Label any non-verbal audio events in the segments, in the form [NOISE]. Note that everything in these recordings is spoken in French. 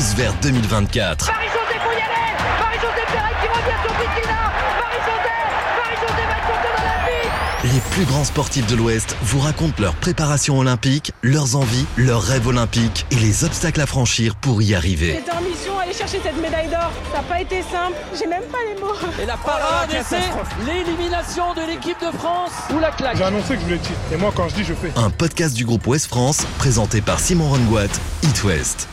tous vers 2024. Marie-Josée faut y aller Marie-Josée Perret qui revient sur Bettina Marie-Josée Marie-Josée va être championne olympique Les plus grands sportifs de l'Ouest vous racontent leur préparation olympique, leurs envies, leurs rêves olympiques et les obstacles à franchir pour y arriver. C'était en mission aller chercher cette médaille d'or. Ça n'a pas été simple. J'ai même pas les mots. Et la parade, c'est l'élimination de l'équipe de France. Ou la claque. J'ai annoncé que je voulais le titre. Et moi, quand je dis, je fais. Un podcast du groupe Ouest France présenté par Simon Rongoat, It West.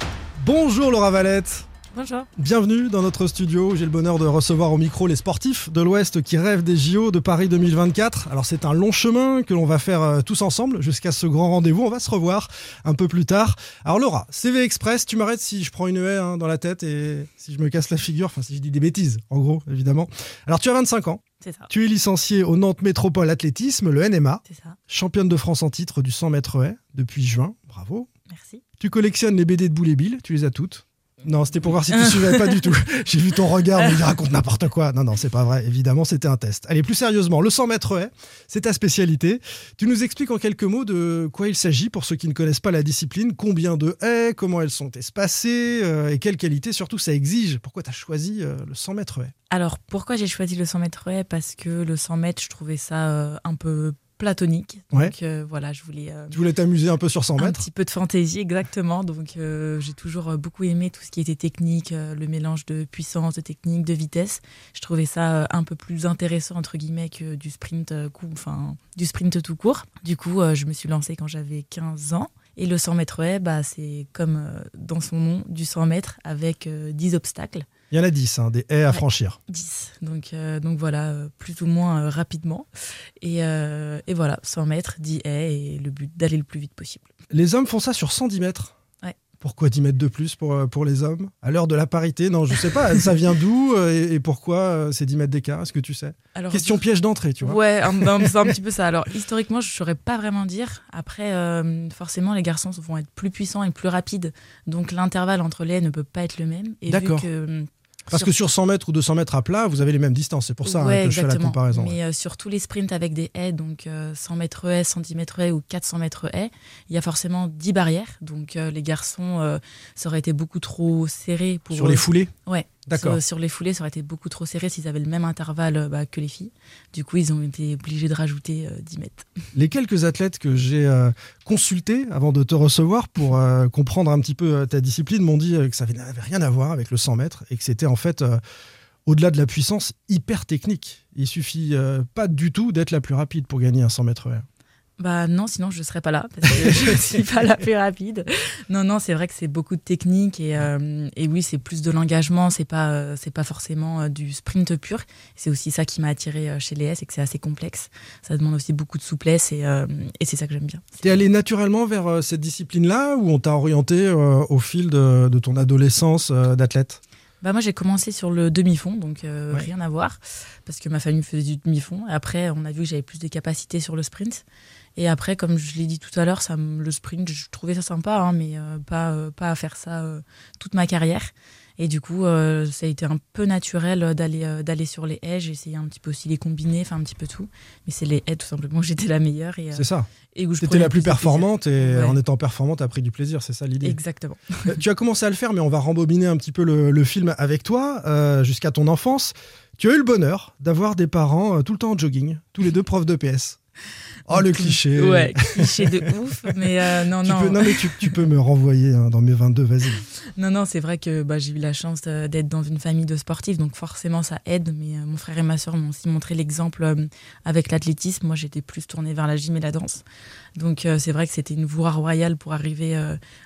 Bonjour Laura Valette. Bonjour. Bienvenue dans notre studio. J'ai le bonheur de recevoir au micro les sportifs de l'Ouest qui rêvent des JO de Paris 2024. Alors c'est un long chemin que l'on va faire euh, tous ensemble jusqu'à ce grand rendez-vous. On va se revoir un peu plus tard. Alors Laura, CV Express, tu m'arrêtes si je prends une haie hein, dans la tête et si je me casse la figure, enfin si je dis des bêtises, en gros, évidemment. Alors tu as 25 ans. C'est ça. Tu es licenciée au Nantes Métropole Athlétisme, le NMA, C'est ça. championne de France en titre du 100 mètres haie depuis juin. Bravo. Merci. Tu collectionnes les BD de Boule et Bill, tu les as toutes Non, c'était pour voir si tu [LAUGHS] suivais pas du tout. [LAUGHS] J'ai vu ton regard, mais il raconte n'importe quoi. Non, non, c'est pas vrai. Évidemment, c'était un test. Allez, plus sérieusement, le 100 mètres haies, c'est ta spécialité. Tu nous expliques en quelques mots de quoi il s'agit pour ceux qui ne connaissent pas la discipline, combien de haies, comment elles sont espacées euh, et quelles qualités surtout ça exige. Pourquoi tu as choisi euh, le 100 mètres haies? Alors, pourquoi j'ai choisi le 100 mètres haies? Parce que le 100 mètres, je trouvais ça euh, un peu platonique. Ouais. Donc, euh, voilà, je voulais euh, Tu voulais t'amuser un peu sur 100 un mètres petit peu de fantaisie, exactement. Donc, euh, j'ai toujours beaucoup aimé tout ce qui était technique, le mélange de puissance, de technique, de vitesse. Je trouvais ça un peu plus intéressant, entre guillemets, que du sprint, enfin, du sprint tout court. Du coup, je me suis lancée quand j'avais 15 ans. Et le 100 mètres haies, bah, c'est comme dans son nom, du 100 mètres avec euh, 10 obstacles. Il y en a 10, hein, des haies à Ouais. franchir. 10. Donc, euh, donc voilà, euh, plus ou moins euh, rapidement. Et, euh, et voilà, 100 mètres, 10 haies et le but d'aller le plus vite possible. Les hommes font ça sur 110 mètres. Ouais. Pourquoi 10 mètres de plus pour, pour les hommes? À l'heure de la parité? Non, je sais pas. [LAUGHS] ça vient d'où et, et pourquoi ces 10 mètres d'écart? Est-ce que tu sais? Alors, Question piège d'entrée, tu vois. Ouais, [LAUGHS] c'est un petit peu ça. Alors, historiquement, je ne saurais pas vraiment dire. Après, euh, forcément, les garçons vont être plus puissants et plus rapides. Donc, l'intervalle entre les haies ne peut pas être le même. Et vu D'accord. que, Parce que sur 100 mètres ou 200 mètres à plat, vous avez les mêmes distances. C'est pour ça hein, Ouais, que je fais la comparaison. Mais euh, sur tous les sprints avec des haies, donc euh, 100 mètres haies, 110 mètres haies ou 400 mètres haies, il y a forcément 10 barrières. Donc euh, les garçons, euh, ça aurait été beaucoup trop serré pour Sur les foulées? Ouais. D'accord. Sur, sur les foulées, ça aurait été beaucoup trop serré s'ils avaient le même intervalle euh, bah, que les filles. Du coup, ils ont été obligés de rajouter euh, 10 mètres. Les quelques athlètes que j'ai euh, consultés avant de te recevoir pour euh, comprendre un petit peu euh, ta discipline m'ont dit euh, que ça n'avait rien à voir avec le 100 mètres et que c'était en fait, euh, au-delà de la puissance, hyper technique. Il suffit euh, pas du tout d'être la plus rapide pour gagner un 100 mètres. Bah non, sinon je ne serais pas là parce que je ne [LAUGHS] suis pas la plus rapide. Non, non, c'est vrai que c'est beaucoup de technique et, euh, et oui, c'est plus de l'engagement. C'est pas, euh, c'est pas forcément euh, du sprint pur. C'est aussi ça qui m'a attiré euh, chez les S, c'est que c'est assez complexe. Ça demande aussi beaucoup de souplesse et, euh, et c'est ça que j'aime bien. T'es allé naturellement vers cette discipline-là ou on t'a orienté au fil de, de ton adolescence d'athlète? Bah moi j'ai commencé sur le demi-fond, donc euh, Ouais. rien à voir, parce que ma famille faisait du demi-fond. Après, on a vu que j'avais plus de capacités sur le sprint. Et après, comme je l'ai dit tout à l'heure, ça, le sprint, je trouvais ça sympa, hein, mais euh, pas, euh, pas à faire ça toute ma carrière. Et du coup, euh, ça a été un peu naturel euh, d'aller euh, d'aller sur les haies. J'ai essayé un petit peu aussi les combiner, enfin un petit peu tout. Mais c'est les haies tout simplement [LAUGHS] j'étais la meilleure et, C'est ça. et où je T'étais la plus performante et Ouais. en étant performante, t'as pris du plaisir. C'est ça l'idée. Exactement. Tu as commencé à le faire, mais on va rembobiner un petit peu le, le film avec toi euh, jusqu'à ton enfance. Tu as eu le bonheur d'avoir des parents euh, tout le temps en jogging, tous les deux profs de PS. Oh, le cliché. Ouais, cliché de ouf. Mais euh, non, Tu non. peux, non, mais tu, tu peux me renvoyer hein, dans mes 22, vas-y. Non, non, c'est vrai que bah, j'ai eu la chance euh, d'être dans une famille de sportifs, donc forcément ça aide. Mais euh, mon frère et ma soeur m'ont aussi montré l'exemple avec l'athlétisme. Moi, j'étais plus tournée vers la gym et la danse. Donc c'est vrai que c'était une voie royale pour arriver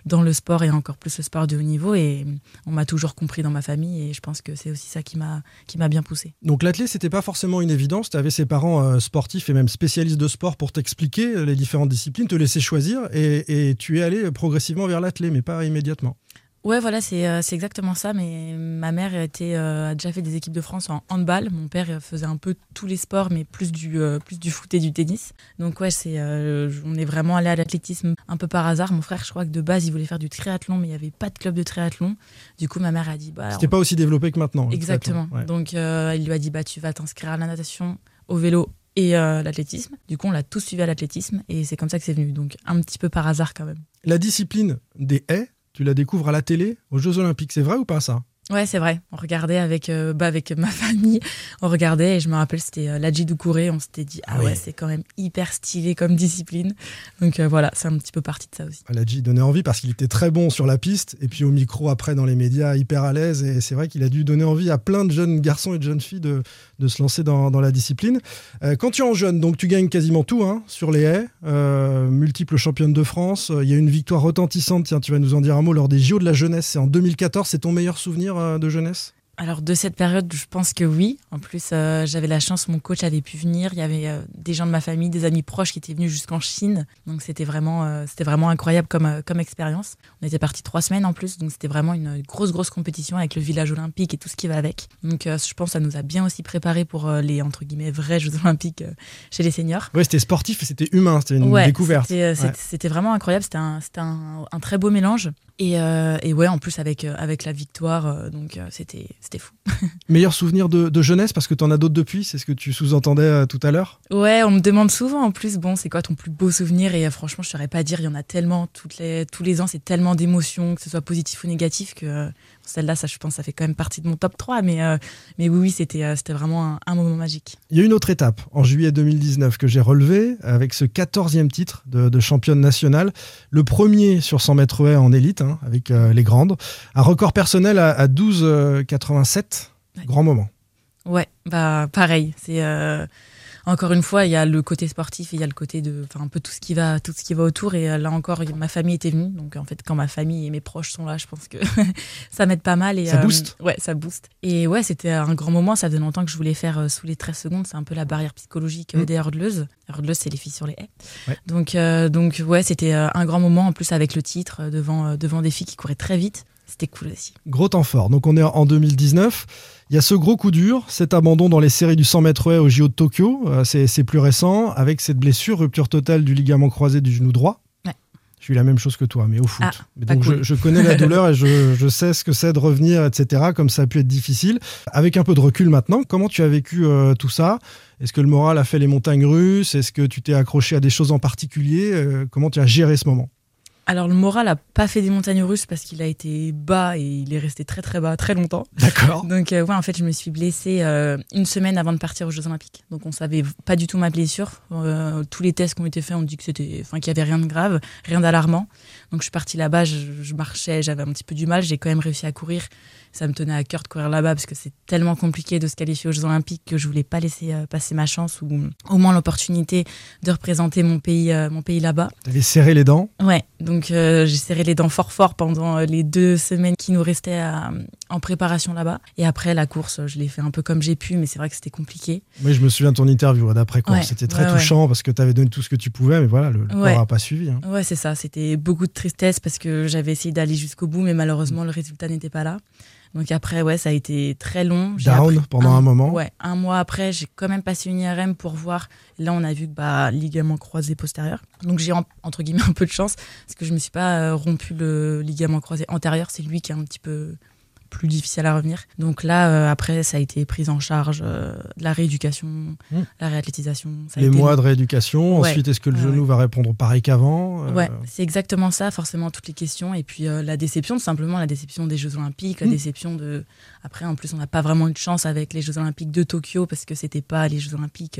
dans le sport et encore plus le sport de haut niveau. Et on m'a toujours compris dans ma famille et je pense que c'est aussi ça qui m'a bien poussée. Donc l'athlète, c'était pas forcément une évidence. Tu avais ses parents sportifs et même spécialistes de sport pour t'expliquer les différentes disciplines, te laisser choisir et, et tu es allé progressivement vers l'athlète, mais pas immédiatement. Ouais, voilà, c'est euh, c'est exactement ça. Mais ma mère était, euh, a déjà fait des équipes de France en handball. Mon père faisait un peu tous les sports, mais plus du, euh, plus du foot et du tennis. Donc, ouais, c'est, euh, on est vraiment allé à l'athlétisme un peu par hasard. Mon frère, je crois que de base, il voulait faire du triathlon, mais il n'y avait pas de club de triathlon. Du coup, ma mère a dit. Bah, C'était pas aussi développé que maintenant. Exactement. Ouais. Donc, il lui a dit bah, tu vas t'inscrire à la natation, au vélo et euh, l'athlétisme. Du coup, on l'a tous suivi à l'athlétisme et c'est comme ça que c'est venu. Donc, un petit peu par hasard quand même. La discipline des haies, tu la découvres à la télé aux Jeux Olympiques. C'est vrai ou pas ça? Ouais, c'est vrai. On regardait avec, euh, bah, avec ma [LAUGHS] famille. On regardait et je me rappelle, c'était euh, l'Adji Doucouré. On s'était dit, ah, Ah ouais, c'est quand même hyper stylé comme discipline. Donc euh, voilà, c'est un petit peu parti de ça aussi. Aladji donnait envie parce qu'il était très bon sur la piste et puis au micro après dans les médias hyper à l'aise et c'est vrai qu'il a dû donner envie à plein de jeunes garçons et de jeunes filles de, de se lancer dans, la discipline. Euh, quand tu es en jeune, donc tu gagnes quasiment tout hein, sur les haies, euh, multiple championne de France, Euh, il y a une victoire retentissante, tiens tu vas nous en dire un mot lors des JO de la jeunesse, c'est en 2014, c'est ton meilleur souvenir euh, de jeunesse? Alors de cette période, je pense que oui. En plus, euh, j'avais la chance, mon coach avait pu venir. Il y avait euh, des gens de ma famille, des amis proches qui étaient venus jusqu'en Chine. Donc c'était vraiment, euh, c'était vraiment incroyable comme, comme expérience. On était partis trois semaines en plus, donc c'était vraiment une grosse, grosse compétition avec le village olympique et tout ce qui va avec. Donc je pense que ça nous a bien aussi préparé pour les, entre guillemets, vrais Jeux olympiques chez les seniors. Ouais, c'était sportif c'était humain, c'était une Ouais, découverte. C'était, Ouais. vraiment incroyable. C'était un, c'était un, un très beau mélange. Et, et ouais, en plus avec, avec la victoire, donc c'était, c'était fou. [LAUGHS] Meilleur souvenir de, de jeunesse parce que tu en as d'autres depuis, c'est ce que tu sous-entendais euh, tout à l'heure? Ouais, on me demande souvent en plus, bon, c'est quoi ton plus beau souvenir? Et euh, franchement, je saurais pas dire, il y en a tellement, toutes les, tous les ans, c'est tellement d'émotions, que ce soit positif ou négatif, que euh, celle-là, ça, je pense, ça fait quand même partie de mon top 3. Mais, euh, mais oui, oui, c'était euh, c'était vraiment un, un moment magique. Il y a une autre étape en juillet 2019 que j'ai relevée avec ce 14e titre de, de championne nationale. Le premier sur 100 mètres haies en élite, hein, avec euh, les grandes. Un record personnel à, à 12,87. Ouais. Grand moment. Ouais, bah pareil. C'est euh, encore une fois, il y a le côté sportif et il y a le côté de, enfin un peu tout ce qui va, tout ce qui va autour. Et euh, là encore, ma famille était venue, donc en fait, quand ma famille et mes proches sont là, je pense que [LAUGHS] ça m'aide pas mal. Et, Ça euh, booste. Ouais, ça booste. Et ouais, c'était un grand moment. Ça faisait longtemps que je voulais faire euh, sous les 13 secondes. C'est un peu la barrière psychologique Mm. des hurdleuses. Les hurdleuses, c'est les filles sur les haies. Ouais. Donc, euh, donc ouais, c'était un grand moment en plus avec le titre devant devant des filles qui couraient très vite. C'était cool aussi. Gros temps fort. Donc on est en 2019. Il y a ce gros coup dur, cet abandon dans les séries du 100 mètres haies au JO de Tokyo. Euh, c'est plus récent, avec cette blessure, rupture totale du ligament croisé du genou droit. Ouais. J'ai eu la même chose que toi, mais au foot. Ah, Mais donc cool. je, je connais la [LAUGHS] douleur et je, je sais ce que c'est de revenir, etc. Comme ça a pu être difficile. Avec un peu de recul maintenant, comment tu as vécu euh, tout ça? Est-ce que le moral a fait les montagnes russes? Est-ce que tu t'es accroché à des choses en particulier? Euh, Comment tu as géré ce moment? Alors le moral a pas fait des montagnes russes parce qu'il a été bas et il est resté très très bas très longtemps. D'accord. [LAUGHS] Donc euh, ouais, en fait, je me suis blessée euh, une semaine avant de partir aux Jeux Olympiques. Donc on savait pas du tout ma blessure. Euh, tous les tests qui ont été faits ont dit que c'était, enfin qu'il y avait rien de grave, rien d'alarmant. Donc je suis partie là-bas, je, je marchais, j'avais un petit peu du mal, j'ai quand même réussi à courir. Ça me tenait à cœur de courir là-bas parce que c'est tellement compliqué de se qualifier aux Jeux Olympiques que je voulais pas laisser passer ma chance ou au moins l'opportunité de représenter mon pays, mon pays là-bas. Tu avais serré les dents. Ouais, donc euh, j'ai serré les dents fort fort pendant euh, les deux semaines qui nous restaient à- en préparation là-bas. Et après la course, je l'ai fait un peu comme j'ai pu, mais c'est vrai que c'était compliqué. Oui, je me souviens de ton interview d'après course. Ouais, C'était très ouais, ouais. touchant parce que tu avais donné tout ce que tu pouvais, mais voilà, le, corps n'a pas suivi. hein. Ouais, c'est ça. C'était beaucoup de tristesse parce que j'avais essayé d'aller jusqu'au bout, mais malheureusement le résultat n'était pas là. Donc après, ouais, ça a été très long. J'ai Down appris- pendant un moment. Ouais, un mois après, j'ai quand même passé une IRM pour voir. Là, on a vu que bah, ligament croisé postérieur. Donc j'ai en- entre guillemets [LAUGHS] un peu de chance parce que je me suis pas euh, rompu le ligament croisé antérieur. C'est lui qui est un petit peu plus difficile à revenir. Donc là, euh, après, ça a été prise en charge euh, de la rééducation, Mm. la réathlétisation. Ça a Les été mois de rééducation. Ouais. Ensuite, est-ce que le Ouais, genou va répondre pareil qu'avant Euh, Ouais, c'est exactement ça, forcément toutes les questions et puis la déception, tout simplement la déception des Jeux Olympiques, la Mm. déception de. Après, en plus, on n'a pas vraiment eu de chance avec les Jeux Olympiques de Tokyo parce que c'était pas les Jeux Olympiques.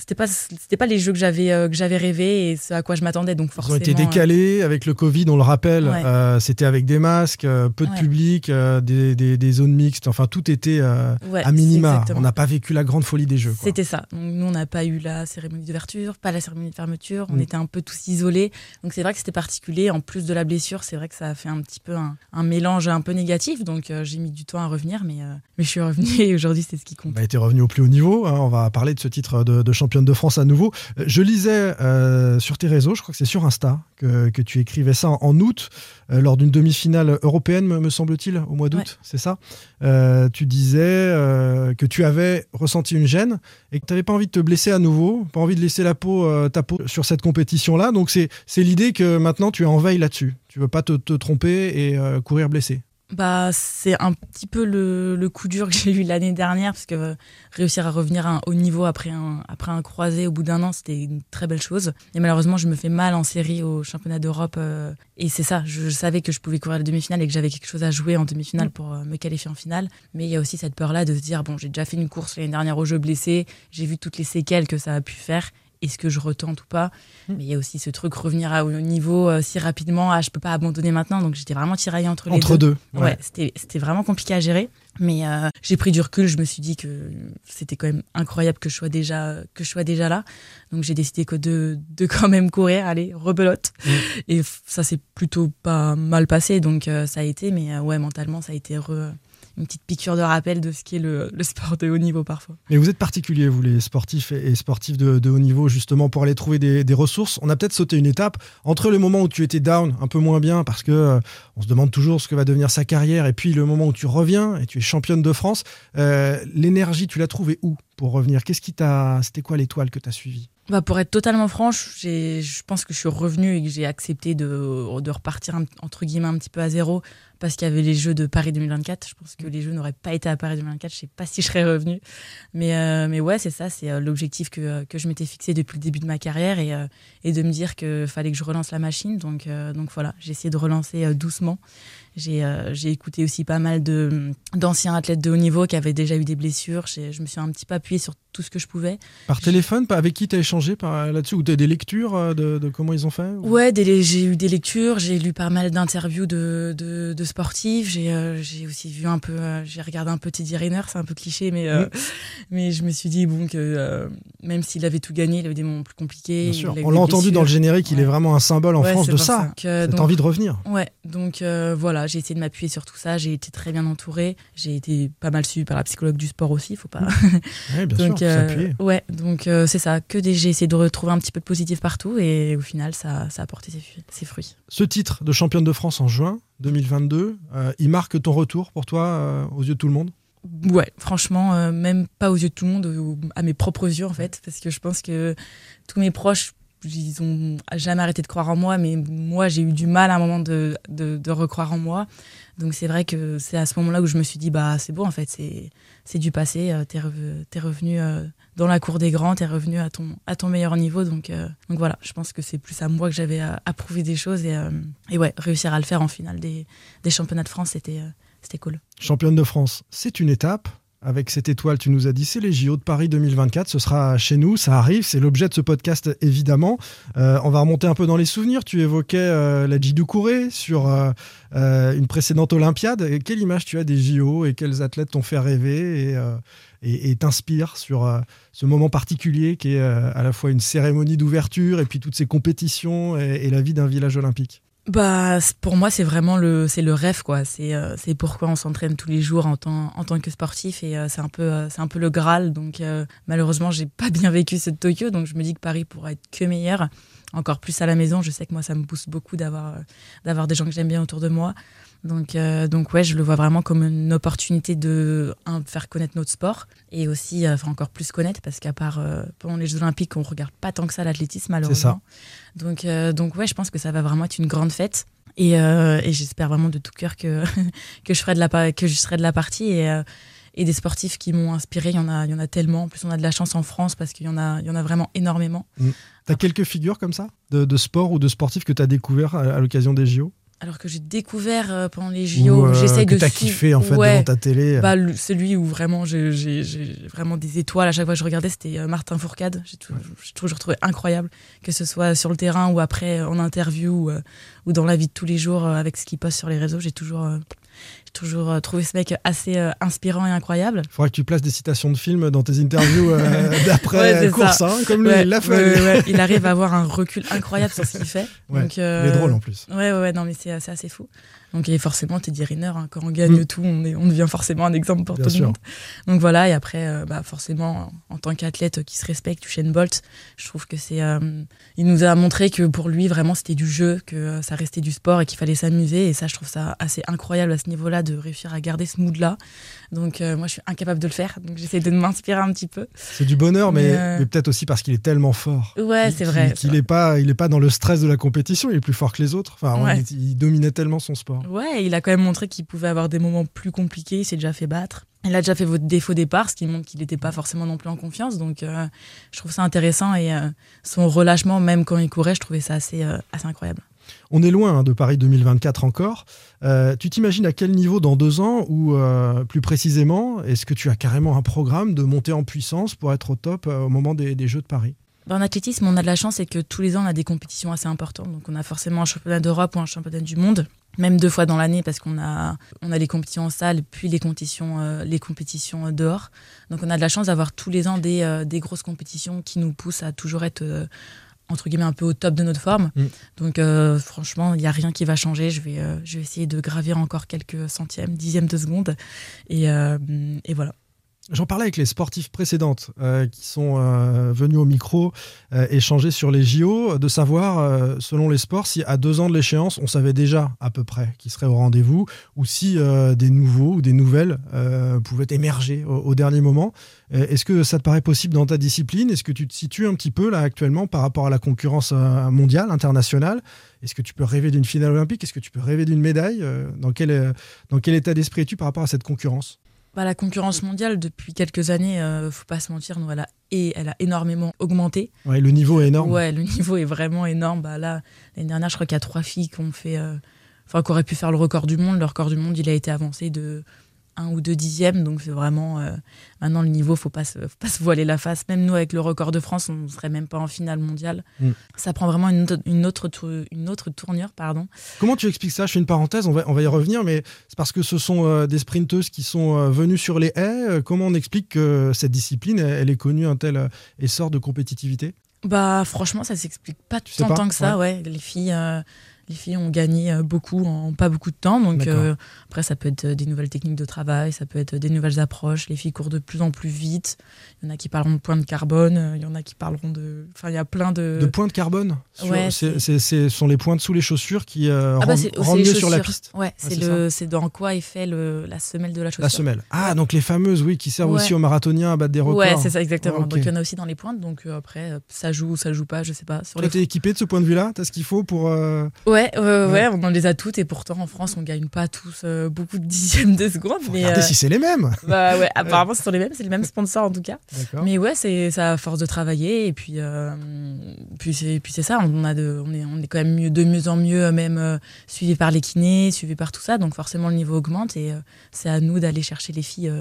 Euh, c'était pas c'était pas les jeux que j'avais euh, que j'avais rêvé et ce à quoi je m'attendais donc Ils forcément. ont été décalés avec le Covid, on le rappelle. Ouais. euh, C'était avec des masques, euh, peu de Ouais. public, euh, des, des- des zones mixtes. Enfin, tout était euh, euh, ouais, à minima. On n'a pas vécu la grande folie des Jeux. C'était ça. Donc, nous, on n'a pas eu la cérémonie d'ouverture, pas la cérémonie de fermeture. On Mm. était un peu tous isolés. Donc, c'est vrai que c'était particulier. En plus de la blessure, c'est vrai que ça a fait un petit peu un, un mélange un peu négatif. Donc, euh, j'ai mis du temps à revenir, mais, euh, mais je suis revenue [LAUGHS] et aujourd'hui, c'est ce qui compte. On a été revenu au plus haut niveau. hein. On va parler de ce titre de, de championne de France à nouveau. Euh, Je lisais euh, sur tes réseaux, je crois que c'est sur Insta, que, que tu écrivais ça en, août, euh, lors d'une demi-finale européenne, me, me semble-t-il, au mois d'août, Ouais. c'est ça? Euh, Tu disais euh, que tu avais ressenti une gêne et que tu n'avais pas envie de te blesser à nouveau, pas envie de laisser la peau, ta peau sur cette compétition-là. Donc c'est l'idée que maintenant tu es en veille là-dessus. Tu veux pas te, te tromper et courir blessé. Bah, c'est un petit peu le, le coup dur que j'ai eu l'année dernière, parce que euh, réussir à revenir à un haut niveau après un, après un croisé au bout d'un an, c'était une très belle chose. Et malheureusement, je me fais mal en série au championnat d'Europe. euh, et c'est ça, je, savais que je pouvais courir la demi-finale et que j'avais quelque chose à jouer en demi-finale pour euh, me qualifier en finale. Mais il y a aussi cette peur-là de se dire, bon, j'ai déjà fait une course l'année dernière au jeu blessé, j'ai vu toutes les séquelles que ça a pu faire. Est-ce que je retente ou pas Mais il y a aussi ce truc revenir à haut niveau euh, si rapidement. Ah, je peux pas abandonner maintenant. Donc j'étais vraiment tiraillée entre les Entre deux. Ouais, ouais. c'était c'était vraiment compliqué à gérer. Mais euh, j'ai pris du recul. Je me suis dit que c'était quand même incroyable que je sois déjà que je sois déjà là. Donc j'ai décidé que de de quand même courir, allez, rebelote. Mm. Et ça s'est plutôt pas mal passé. Donc euh, ça a été. Mais ouais, mentalement, ça a été re- une petite piqûre de rappel de ce qu'est le, le sport de haut niveau parfois. Mais vous êtes particuliers, vous les sportifs et et sportifs de, de haut niveau, justement, pour aller trouver des, des ressources. On a peut-être sauté une étape entre le moment où tu étais down, un peu moins bien, parce que euh, on se demande toujours ce que va devenir sa carrière, et puis le moment où tu reviens et tu es championne de France. Euh, L'énergie, tu l'as trouvée où pour revenir? Qu'est-ce qui t'a. C'était quoi l'étoile que tu as suivie? Bah pour être totalement franche, je pense que je suis revenue et que j'ai accepté de, de repartir un- entre guillemets un petit peu à zéro parce qu'il y avait les Jeux de Paris 2024. Je pense que les Jeux n'auraient pas été à Paris 2024. Je sais pas si je serais revenue. Mais, euh, mais ouais, c'est ça, c'est euh, l'objectif que, que je m'étais fixé depuis le début de ma carrière et, euh, et de me dire qu'il fallait que je relance la machine. Donc, euh, donc voilà, j'ai essayé de relancer euh, doucement. J'ai euh, écouté aussi pas mal d'anciens athlètes de haut niveau qui avaient déjà eu des blessures. Je me suis un petit peu appuyée sur tout ce que je pouvais. Par téléphone Avec qui tu as échangé là-dessus? Ou tu as des lectures euh, de, de comment ils ont fait ou- Ouais, j'ai eu des lectures, j'ai lu pas mal d'interviews de, de, de sportifs, j'ai euh, j'ai aussi vu un peu, euh, j'ai regardé un peu Teddy Riner, c'est un peu cliché, mais, euh, mais je me suis dit bon que même s'il avait tout gagné, il avait des moments plus compliqués. Bien il sûr. On l'a entendu dans le générique, il est vraiment un symbole en Ouais, France de ça. Que, Cette donc, envie de revenir. Ouais, donc voilà, j'ai essayé de m'appuyer sur tout ça, j'ai été très bien entourée, j'ai été pas mal suivie par la psychologue du sport aussi, faut pas. [LAUGHS] Ouais, bien donc sûr, ouais, donc c'est ça, que des, j'ai essayé de retrouver un petit peu de positif partout et au final ça, ça a porté ses, ses fruits. Ce titre de championne de France en juin 2022, euh, il marque ton retour pour toi euh, aux yeux de tout le monde? Ouais, franchement, euh, même pas aux yeux de tout le monde, à mes propres yeux en fait, parce que je pense que tous mes proches, ils ont jamais arrêté de croire en moi, mais moi j'ai eu du mal à un moment de, de recroire en moi. Donc c'est vrai que c'est à ce moment-là où je me suis dit, bah c'est bon en fait, c'est du passé, euh, t'es reve- t'es revenu euh, dans la cour des grands, t'es revenu à ton, meilleur niveau. Donc, euh, donc voilà, je pense que c'est plus à moi que j'avais prouver des choses et, et ouais, réussir à le faire en finale des, championnats de France, c'était c'était cool. Championne de France, c'est une étape. Avec cette étoile, tu nous as dit, c'est les JO de Paris 2024. Ce sera chez nous, ça arrive. C'est l'objet de ce podcast, évidemment. Euh, on va remonter un peu dans les souvenirs. Tu évoquais euh, la Jidou Kouré sur euh, une précédente Olympiade. Quelle image tu as des JO et quels athlètes t'ont fait rêver et, et, et t'inspirent sur ce moment particulier qui est à la fois une cérémonie d'ouverture et puis toutes ces compétitions et la vie d'un village olympique? Bah, pour moi, c'est vraiment le, c'est le rêve, quoi. C'est, euh, c'est pourquoi on s'entraîne tous les jours en tant, en tant que sportif et euh, c'est un peu, euh, c'est un peu le Graal. Donc, malheureusement, j'ai pas bien vécu ce Tokyo, donc je me dis que Paris pourrait être que meilleur. Encore plus à la maison, je sais que moi, ça me pousse beaucoup d'avoir, euh, d'avoir des gens que j'aime bien autour de moi. Donc, euh, donc ouais, je le vois vraiment comme une opportunité de un, faire connaître notre sport et aussi euh, faire encore plus connaître parce qu'à part euh, pendant les Jeux Olympiques, on regarde pas tant que ça l'athlétisme malheureusement. Donc, euh, donc ouais, je pense que ça va vraiment être une grande fête. Et, euh, et j'espère vraiment de tout cœur que, [LAUGHS] que, je ferai de la, que je serai de la partie. Et, euh, et des sportifs qui m'ont inspiré, il y, en a, il y en a tellement. En plus, on a de la chance en France parce qu'il y, en a- il y en a vraiment énormément. T'as quelques figures comme ça de, de sport ou de sportifs que tu as découvert à, à l'occasion des JO Alors que j'ai découvert euh, pendant les JO, euh, j'essaie que de. t'as kiffé en fait Ouais. devant ta télé Bah, le- celui où vraiment j'ai vraiment des étoiles à chaque fois que je regardais, c'était euh, Martin Fourcade. J'ai j'ai toujours trouvé incroyable, que ce soit sur le terrain ou après euh, en interview ou, euh, ou dans la vie de tous les jours euh, avec ce qu'il poste sur les réseaux. J'ai toujours, euh, j'ai toujours euh, trouvé ce mec assez euh, inspirant et incroyable. Il faudra que tu places des citations de films dans tes interviews euh, [LAUGHS] d'après Ouais, course, hein, comme lui, il l'a fait. ouais. Il arrive à [LAUGHS] avoir un recul incroyable sur ce qu'il fait. Donc, Il euh, est drôle en plus. Ouais, ouais, non, mais c'est assez fou. Donc, et forcément, Teddy Riner, hein, quand on gagne Mm. tout, on, est, on devient forcément un exemple pour Bien tout sûr. le monde. Donc voilà, et après, bah, forcément, en tant qu'athlète qui se respecte, Usain Bolt, je trouve que c'est. il nous a montré que pour lui, vraiment, c'était du jeu, que ça restait du sport et qu'il fallait s'amuser. Et ça, je trouve ça assez incroyable à ce niveau-là de réussir à garder ce mood-là. Donc, euh, moi, je suis incapable de le faire. Donc, j'essaie de m'inspirer un petit peu. C'est du bonheur, mais, Mais, euh, mais peut-être aussi parce qu'il est tellement fort. Ouais, c'est vrai. Qu'il n'est pas, il est pas dans le stress de la compétition, il est plus fort que les autres. Enfin, Ouais. il, il dominait tellement son sport. Ouais, il a quand même montré qu'il pouvait avoir des moments plus compliqués. Il s'est déjà fait battre. Il a déjà fait votre défaut départ, ce qui montre qu'il n'était pas forcément non plus en confiance. Donc, euh, je trouve ça intéressant et son relâchement, même quand il courait, je trouvais ça assez, assez incroyable. On est loin hein, de Paris 2024 encore. Euh, tu t'imagines à quel niveau dans deux ans ou euh, plus précisément, est-ce que tu as carrément un programme de montée en puissance pour être au top euh, au moment des, des Jeux de Paris? Bah, En athlétisme, on a de la chance, c'est que tous les ans, on a des compétitions assez importantes. Donc, on a forcément un championnat d'Europe ou un championnat du monde, même deux fois dans l'année, parce qu'on a, on a les compétitions en salle, puis les compétitions, les compétitions dehors. Donc, on a de la chance d'avoir tous les ans des, des grosses compétitions qui nous poussent à toujours être, entre guillemets, un peu au top de notre forme. Mm. Donc, euh, franchement, il n'y a rien qui va changer. Je vais, euh, je vais essayer de gravir encore quelques centièmes, dixièmes de seconde. Et, euh, et voilà. J'en parlais avec les sportifs précédentes euh, qui sont euh, venus au micro euh, échanger sur les JO, de savoir, euh, selon les sports, si à deux ans de l'échéance, on savait déjà à peu près qui serait au rendez-vous, ou si des nouveaux ou des nouvelles pouvaient émerger au, dernier moment. Est-ce que ça te paraît possible dans ta discipline? Est-ce que tu te situes un petit peu là actuellement par rapport à la concurrence mondiale, internationale? Est-ce que tu peux rêver d'une finale olympique? Est-ce que tu peux rêver d'une médaille? Dans quel état d'esprit es-tu par rapport à cette concurrence? Bah, la concurrence mondiale, depuis quelques années, euh, faut pas se mentir, nous, elle a, et elle a énormément augmenté. Ouais, le niveau est énorme. Ouais, le niveau est vraiment énorme. Bah, là, l'année dernière, je crois qu'il y a trois filles qui ont fait. euh, qui auraient pu faire le record du monde. Le record du monde, il a été avancé de un ou deux dixièmes. Donc, c'est vraiment. euh, maintenant, le niveau, faut pas, se, faut pas se voiler la face. Même nous, avec le record de France, on ne serait même pas en finale mondiale. Mm. Ça prend vraiment une, autre- une, autre, tour- une autre tournure. pardon. Comment tu expliques ça? Je fais une parenthèse, on va, on va y revenir, mais c'est parce que ce sont euh, des sprinteuses qui sont euh, venues sur les haies. Comment on explique que cette discipline, elle, elle ait connu un tel essor de compétitivité? Bah franchement, ça s'explique pas sais tant, pas? tant que ça. Ouais. Les filles, les filles ont gagné euh, beaucoup en pas beaucoup de temps. Donc euh, après, ça peut être des nouvelles techniques de travail, ça peut être des nouvelles approches. Les filles courent de plus en plus vite. Il y en a qui parleront de points de carbone. euh, Il y en a qui parleront de. Enfin, il y a plein de. De points de carbone ouais, Ce sont les points dessous les chaussures qui euh, Ah bah, rendent, mieux sur la piste Ouais, c'est c'est le, c'est dans quoi est fait le, la semelle de la chaussure. La semelle. Ah, donc les fameuses, oui, qui servent Ouais. aussi aux marathoniens à battre des records. Ouais, c'est ça exactement. Ok. Donc il y en a aussi dans les pointes. Donc euh, après, euh, ça joue ou ça joue pas, je sais pas. Sur Toi, les t'es équipé de ce point de vue-là? T'as ce qu'il faut pour. euh, Ouais, ouais, Ouais. ouais, on en les a toutes et pourtant en France on gagne pas tous euh, beaucoup de dixièmes de seconde. faut Mais regarder euh, si c'est les mêmes. bah ouais, [LAUGHS] apparemment ce sont les mêmes, c'est les mêmes sponsors en tout cas. Mais ouais, c'est ça à force de travailler et puis euh, puis c'est puis c'est ça, on a de, on est on est quand même mieux de mieux en mieux même suivi par les kinés, suivi par tout ça, donc forcément le niveau augmente et c'est à nous d'aller chercher les filles,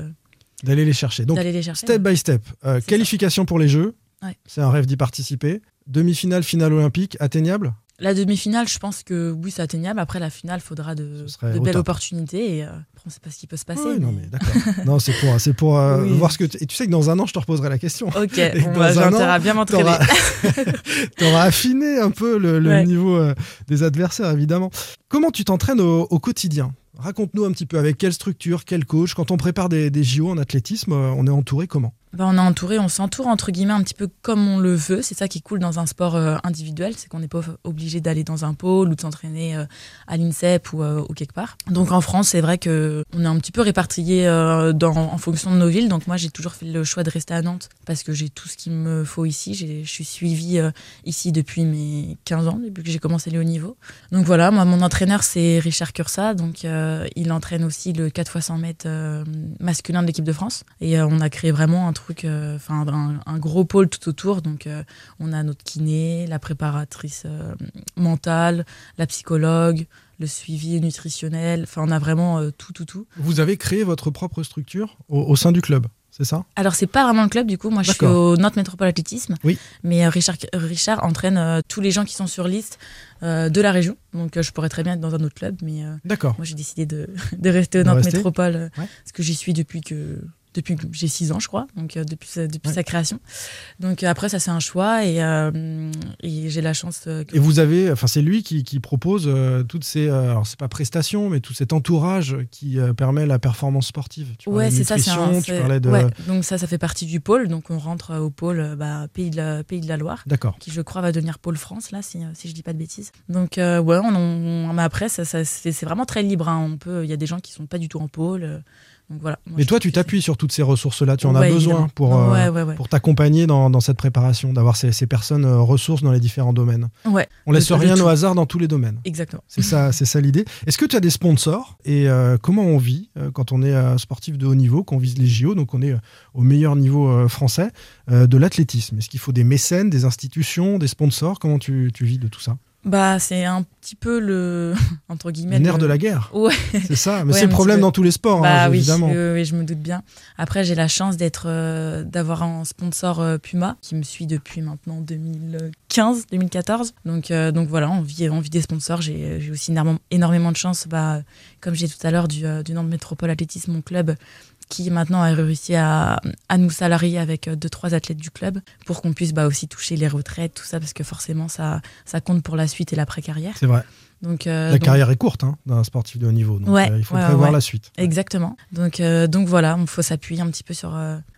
D'aller les chercher. Donc, les chercher. Step by step. Qualification pour les Jeux. Ouais. C'est un rêve d'y participer. Demi-finale, finale olympique, atteignable? La demi-finale, je pense que oui, c'est atteignable. Après la finale, faudra de, belles opportunités et euh, on sait pas ce qui peut se passer. Oui, non, mais- d'accord. [LAUGHS] non, c'est pour, c'est pour euh, Oui. voir ce que. tu- Et tu sais que dans un an, je te reposerai la question. Ok, [LAUGHS] Et bon, dans bah, an, bien m'entraîner. T'auras [LAUGHS] t'auras affiné un peu le, le Ouais. niveau euh, des adversaires, évidemment. Comment tu t'entraînes au, au quotidien? Raconte-nous un petit peu avec quelle structure, quel coach? Quand on prépare des, des JO en athlétisme, on est entouré comment? Bah, on est entouré, on s'entoure entre guillemets un petit peu comme on le veut. C'est ça qui est cool dans un sport euh, individuel, c'est qu'on n'est pas obligé d'aller dans un pôle ou de s'entraîner euh, à l'INSEP ou, euh, quelque part. Donc en France, c'est vrai que on est un petit peu dans, en fonction de nos villes. Donc moi, j'ai toujours fait le choix de rester à Nantes parce que j'ai tout ce qu'il me faut ici. Je suis suivie ici depuis mes 15 ans, depuis que j'ai commencé le haut niveau. Donc voilà, moi, mon entraîneur, c'est Richard Cursa. Donc il entraîne aussi le 4 x 100 mètres masculin de l'équipe de France. Et on a créé vraiment un truc, euh, enfin un, un gros pôle tout autour. Donc euh, on a notre kiné, la préparatrice euh, mentale, la psychologue, le suivi nutritionnel. Enfin, on a vraiment euh, tout, tout, tout. Vous avez créé votre propre structure au, au sein du club, c'est ça? Alors, c'est pas vraiment le club, du coup. Moi, je suis au Nantes Métropole Athlétisme. Oui. Mais euh, Richard, Richard entraîne euh, tous les gens qui sont sur liste de la région. Donc, je pourrais très bien être dans un autre club, mais D'accord. moi, j'ai décidé de, [LAUGHS] de rester au Nantes rester. Métropole Ouais. parce que j'y suis depuis que. Depuis que j'ai 6 ans, je crois, donc euh, depuis, sa, depuis Ouais. sa création. Donc euh, après, ça, c'est un choix et, euh, et j'ai la chance que Et vous avez, enfin, c'est lui qui, qui propose toutes ces, alors c'est pas prestations, mais tout cet entourage qui permet la performance sportive. Tu Ouais, c'est ça. c'est un- tu parlais de. ouais, donc ça, ça fait partie du pôle. Donc on rentre au pôle bah, Pays, de la, Pays de la Loire. D'accord. qui je crois va devenir Pôle France là si, si je dis pas de bêtises donc ouais on, on- mais après ça, ça- c'est vraiment très libre hein. on peut il y a des gens qui sont pas du tout en pôle Donc voilà. Moi, Mais toi, tu t'appuies sur toutes ces ressources-là. Tu en as besoin évidemment. pour, euh, Ouais, ouais, ouais. pour t'accompagner dans, dans cette préparation, d'avoir ces, ces personnes euh, ressources dans les différents domaines. Ouais, On laisse rien tout. au hasard dans tous les domaines. exactement. C'est ça, c'est ça l'idée. Est-ce que tu as des sponsors et euh, comment on vit quand on est sportif de haut niveau, qu'on vise les JO, donc on est au meilleur niveau français de l'athlétisme? Est-ce qu'il faut des mécènes, des institutions, des sponsors? Comment tu, tu vis de tout ça? Bah, c'est un petit peu le. [LAUGHS] entre guillemets. Le- de la guerre. Ouais. C'est ça. Mais [LAUGHS] Ouais, c'est le problème peu. dans tous les sports, Bah hein, oui, évidemment. oui, oui, je me doute bien. Après, j'ai la chance d'être, euh, d'avoir un sponsor euh, Puma qui me suit depuis maintenant 2015, 2014. Donc, euh, donc voilà, on vit, on vit des sponsors. J'ai, j'ai aussi énormément, énormément de chance, bah, comme j'ai tout à l'heure, du, du Nantes Métropole Athlétisme, mon club, qui maintenant a réussi à, à nous salarier avec euh, deux, trois athlètes du club pour qu'on puisse bah, aussi toucher les retraites, tout ça, parce que forcément, ça, ça compte pour la suite et l'après-carrière. C'est vrai. Donc, euh, La donc- carrière est courte hein, d'un sportif de haut niveau. Donc Ouais, euh, il faut ouais, prévoir ouais. la suite. Exactement. Donc, euh, donc voilà, il faut s'appuyer un petit peu sur,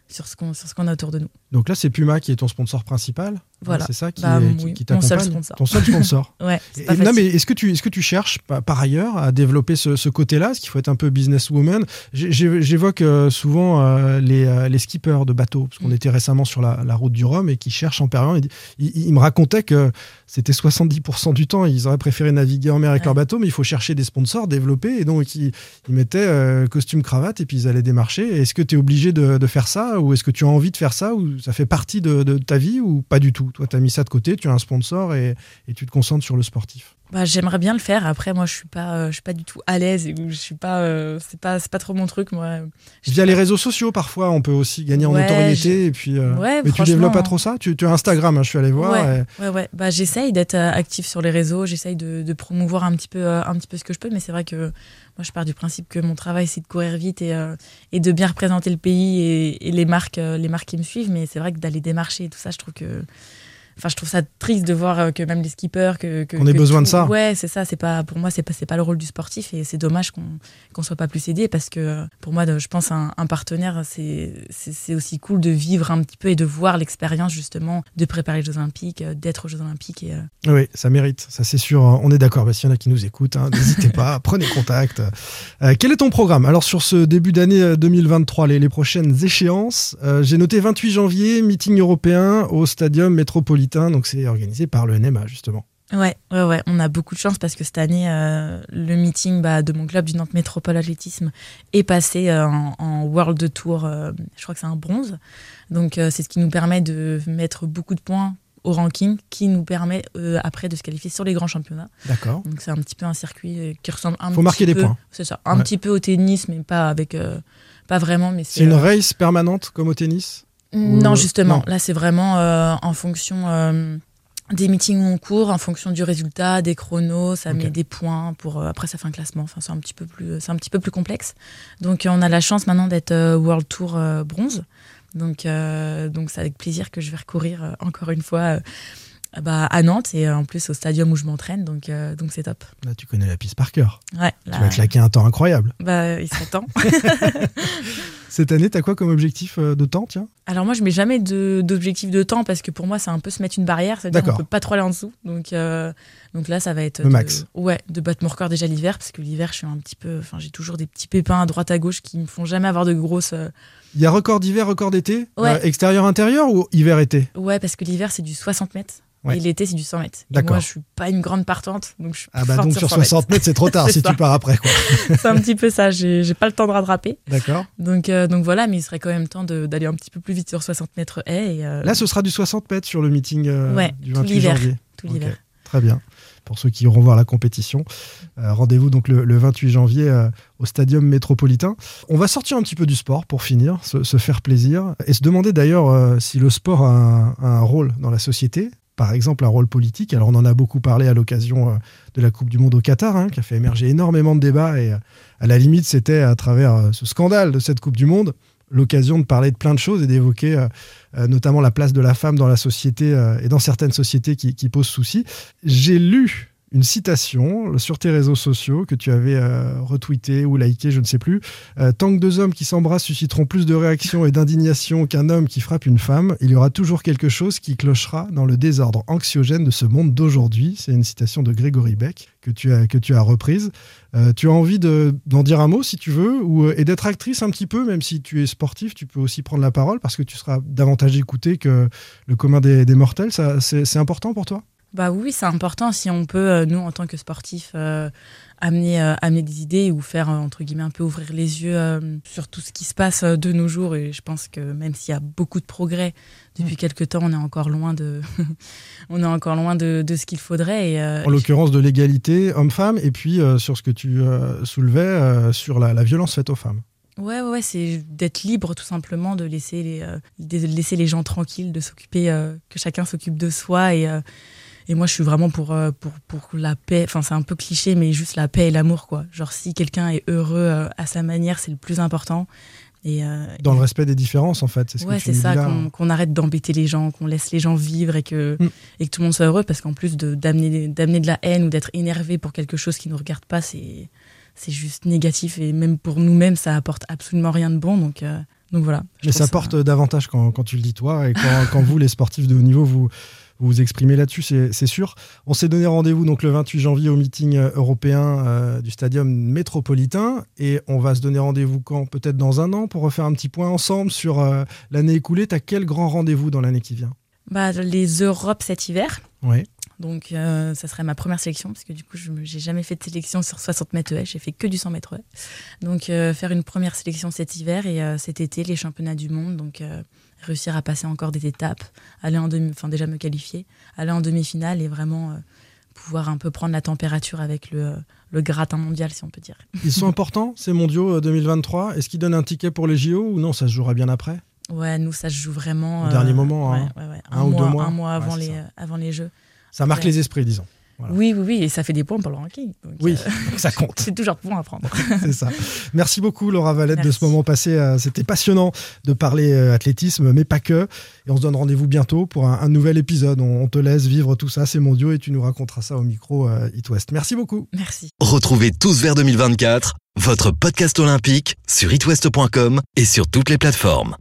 sur ce qu'on sur ce qu'on a autour de nous. Donc là, c'est Puma qui est ton sponsor principal. Voilà. C'est ça qui, Bah, est- qui, oui, qui mon seul t'accompagne. sponsor. Ton seul sponsor. [LAUGHS] Ouais, c'est Et- non, mais est-ce que tu est-ce que tu cherches pa- par ailleurs à développer ce, ce côté-là? Est-ce qu'il faut être un peu businesswoman J'évoque euh, souvent euh, les, euh, les skippers de bateaux, parce qu'on Mm. était récemment sur la, la route du Rhum et qui cherchent en permanence. Ils, ils- ils me racontaient que c'était 70% du temps, ils auraient préféré naviguer en mer avec Ouais. leur bateau, mais il faut chercher des sponsors, développer, et donc ils, ils mettaient euh, costume cravate et puis ils allaient démarcher. Est-ce que tu es obligé de, de faire ça, ou est-ce que tu as envie de faire ça, ou ça fait partie de, ta vie, ou pas du tout? Toi, tu as mis ça de côté, tu as un sponsor et tu te concentres sur le sportif? Bah, j'aimerais bien le faire. Après, moi, je suis pas, euh, je suis pas du tout à l'aise et je suis pas, euh, c'est pas, c'est pas trop mon truc, moi. Je- Via les réseaux sociaux, parfois, on peut aussi gagner en Ouais, notoriété. Et puis, euh, Ouais, mais tu développes pas trop ça? Tu, tu as Instagram, hein, je suis allé voir. Ouais. et- Ouais, ouais. Bah, j'essaye d'être active sur les réseaux. J'essaye de, de promouvoir un petit peu, un petit peu ce que je peux. Mais c'est vrai que moi, je pars du principe que mon travail, c'est de courir vite et, et de bien représenter le pays et, et les marques, les marques qui me suivent. Mais c'est vrai que d'aller démarcher et tout ça, je trouve que Enfin, je trouve ça triste de voir euh, que même les skippers, que, que- Qu'on ait que besoin de ça. Ouais, c'est ça. C'est pas pour moi, c'est pas pas le rôle du sportif et c'est dommage qu'on qu'on soit pas plus aidé parce que euh, pour moi, je pense un, un partenaire, c'est c'est aussi cool de vivre un petit peu et de voir l'expérience justement de préparer les Jeux Olympiques, euh, d'être aux Jeux Olympiques et euh, Oui, ça mérite, ça c'est sûr. hein. On est d'accord. Bah, S'il y en a qui nous écoutent, hein, n'hésitez pas, [LAUGHS] prenez contact. Euh, quel est ton programme? Alors sur ce début d'année euh, 2023, les, les prochaines échéances, euh, j'ai noté 28 janvier, meeting européen au Stadium Métropolitain. Donc c'est organisé par le NMA justement. Ouais, ouais, ouais, on a beaucoup de chance parce que cette année, euh, le meeting bah, de mon club du Nantes Métropole Athlétisme est passé euh, en, en World Tour, euh, je crois que c'est un bronze. Donc c'est ce qui nous permet de mettre beaucoup de points au ranking qui nous permet après de se qualifier sur les grands championnats. D'accord. Donc c'est un petit peu un circuit qui ressemble un Faut petit marquer des peu- points. C'est ça, un Ouais. petit peu au tennis, mais pas avec, pas vraiment. Mais C'est une race permanente comme au tennis? Non, justement. non. Là, c'est vraiment euh, en fonction euh, des meetings où on court, en fonction du résultat, des chronos, ça met des points pour. euh, après, ça fait un classement. Enfin, c'est un petit peu plus, c'est un petit peu plus complexe. Donc, euh, on a la chance maintenant d'être euh, World Tour euh, bronze. Donc, euh, donc, c'est avec plaisir que je vais recourir euh, encore une fois. Euh, bah, à Nantes et euh, en plus au stadium où je m'entraîne donc euh, donc c'est top Là, tu connais la piste par cœur. ouais Tu là, vas claquer un temps incroyable. bah, il serait temps [LAUGHS] Cette année, t'as quoi comme objectif euh, de temps, tiens? Alors moi, je mets jamais de- d'objectif de, temps parce que pour moi, c'est un peu se mettre une barrière. C'est-à-dire qu'on peut pas trop aller en dessous. Donc, euh, donc là, ça va être Le de- max. Ouais, de battre mon record déjà l'hiver parce que l'hiver, je suis un petit peu. Enfin, j'ai toujours des petits pépins à droite à gauche qui me font jamais avoir de grosses. euh, Il y a record d'hiver, record d'été Ouais. Euh, Extérieur-intérieur ou hiver-été Ouais, parce que l'hiver, c'est du 60 mètres. Ouais. Et l'été, c'est du 100 mètres. D'accord. Moi, je suis pas une grande partante, donc je suis Ah bah donc sur 100 mètres. 60 mètres, c'est trop tard [LAUGHS] si ça. tu pars après. quoi. [LAUGHS] c'est un petit peu ça. J'ai j'ai pas le temps de rattraper. D'accord. Donc, euh, donc voilà, mais il serait quand même temps de- d'aller un petit peu plus vite sur 60 mètres haies. Et, euh, Là, ce sera du 60 mètres sur le meeting euh, Ouais, du tout 28 l'hiver. janvier. tout l'hiver. Très bien. Pour ceux qui iront voir la compétition, Euh, rendez-vous donc le, le 28 janvier euh, au Stadium Métropolitain. On va sortir un petit peu du sport pour finir, se, faire plaisir et se demander d'ailleurs euh, si le sport a un, rôle dans la société. Par exemple, un rôle politique. Alors, on en a beaucoup parlé à l'occasion de la Coupe du Monde au Qatar, hein, qui a fait émerger énormément de débats. Et à la limite, c'était à travers ce scandale de cette Coupe du Monde l'occasion de parler de plein de choses et d'évoquer euh, euh, notamment la place de la femme dans la société euh, et dans certaines sociétés qui, qui posent souci. J'ai lu une citation sur tes réseaux sociaux que tu avais euh, retweeté ou liké, je ne sais plus. Euh, tant que deux hommes qui s'embrassent susciteront plus de réactions et d'indignation qu'un homme qui frappe une femme, il y aura toujours quelque chose qui clochera dans le désordre anxiogène de ce monde d'aujourd'hui. C'est une citation de Grégory Beck que tu as, que tu as reprise. Euh, tu as envie d'en dire un mot si tu veux, ou, et d'être actrice un petit peu, même si tu es sportif, tu peux aussi prendre la parole parce que tu seras davantage écouté que le commun des, des mortels. C'est important pour toi? Bah oui, c'est important si on peut, euh, nous, en tant que sportifs, euh, amener, euh, amener des idées ou faire, entre guillemets, un peu ouvrir les yeux sur tout ce qui se passe de nos jours. Et je pense que même s'il y a beaucoup de progrès depuis mm. quelques temps, on est encore loin de, [LAUGHS] on est encore loin de, de ce qu'il faudrait. Et, en l'occurrence, de l'égalité homme-femme, et puis sur ce que tu soulevais, sur la, la violence faite aux femmes. Ouais, ouais, c'est d'être libre tout simplement, de laisser les, de laisser les gens tranquilles, de s'occuper, que chacun s'occupe de soi et et moi, je suis vraiment pour, euh, pour, pour la paix. Enfin, c'est un peu cliché, mais juste la paix et l'amour, quoi. Genre, si quelqu'un est heureux euh, à sa manière, c'est le plus important. Et euh, Dans le respect des différences, en fait. C'est ouais, c'est ça, qu'on arrête d'embêter les gens, qu'on laisse les gens vivre et que, mm. et que tout le monde soit heureux, parce qu'en plus d'amener de la haine ou d'être énervé pour quelque chose qui ne nous regarde pas, c'est juste négatif. Et même pour nous-mêmes, ça apporte absolument rien de bon. Donc, donc voilà. Mais ça porte davantage quand, quand, tu le dis toi et quand, quand vous, les sportifs de haut niveau, vous vous vous exprimez là-dessus, c'est sûr. On s'est donné rendez-vous donc le 28 janvier au meeting euh, européen euh, du Stadium métropolitain et on va se donner rendez-vous quand? Peut-être dans un an pour refaire un petit point ensemble sur euh, l'année écoulée. Tu as quel grand rendez-vous dans l'année qui vient? Bah, Les Europes cet hiver. Oui. Donc, ça serait ma première sélection, parce que du coup, je n'ai jamais fait de sélection sur 60 mètres haies, j'ai fait que du 100 mètres haies. Donc, faire une première sélection cet hiver et cet été, les championnats du monde. Donc, réussir à passer encore des étapes, aller en demi, enfin déjà me qualifier, aller en demi-finale et vraiment euh, pouvoir un peu prendre la température avec le, le, gratin mondial, si on peut dire. Ils sont importants, ces mondiaux 2023 euh, Est-ce qu'ils donnent un ticket pour les JO ou non, ça se jouera bien après? Ouais, nous, ça se joue vraiment. Au dernier moment, hein. un, ou deux mois. Un mois avant, les, avant les Jeux. Ça marque les esprits, disons. Oui, oui, oui, et ça fait des points pour le ranking. oui, euh, [LAUGHS] ça compte. [LAUGHS] c'est toujours bon à prendre. [LAUGHS] c'est ça. Merci beaucoup, Laura Valette, de ce moment passé. Euh, c'était passionnant de parler euh, athlétisme, mais pas que. Et on se donne rendez-vous bientôt pour un, nouvel épisode. On, te laisse vivre tout ça, c'est mondiaux, et tu nous raconteras ça au micro It West. Merci beaucoup. Merci. Retrouvez tous vers 2024 votre podcast olympique sur itwest.com et sur toutes les plateformes.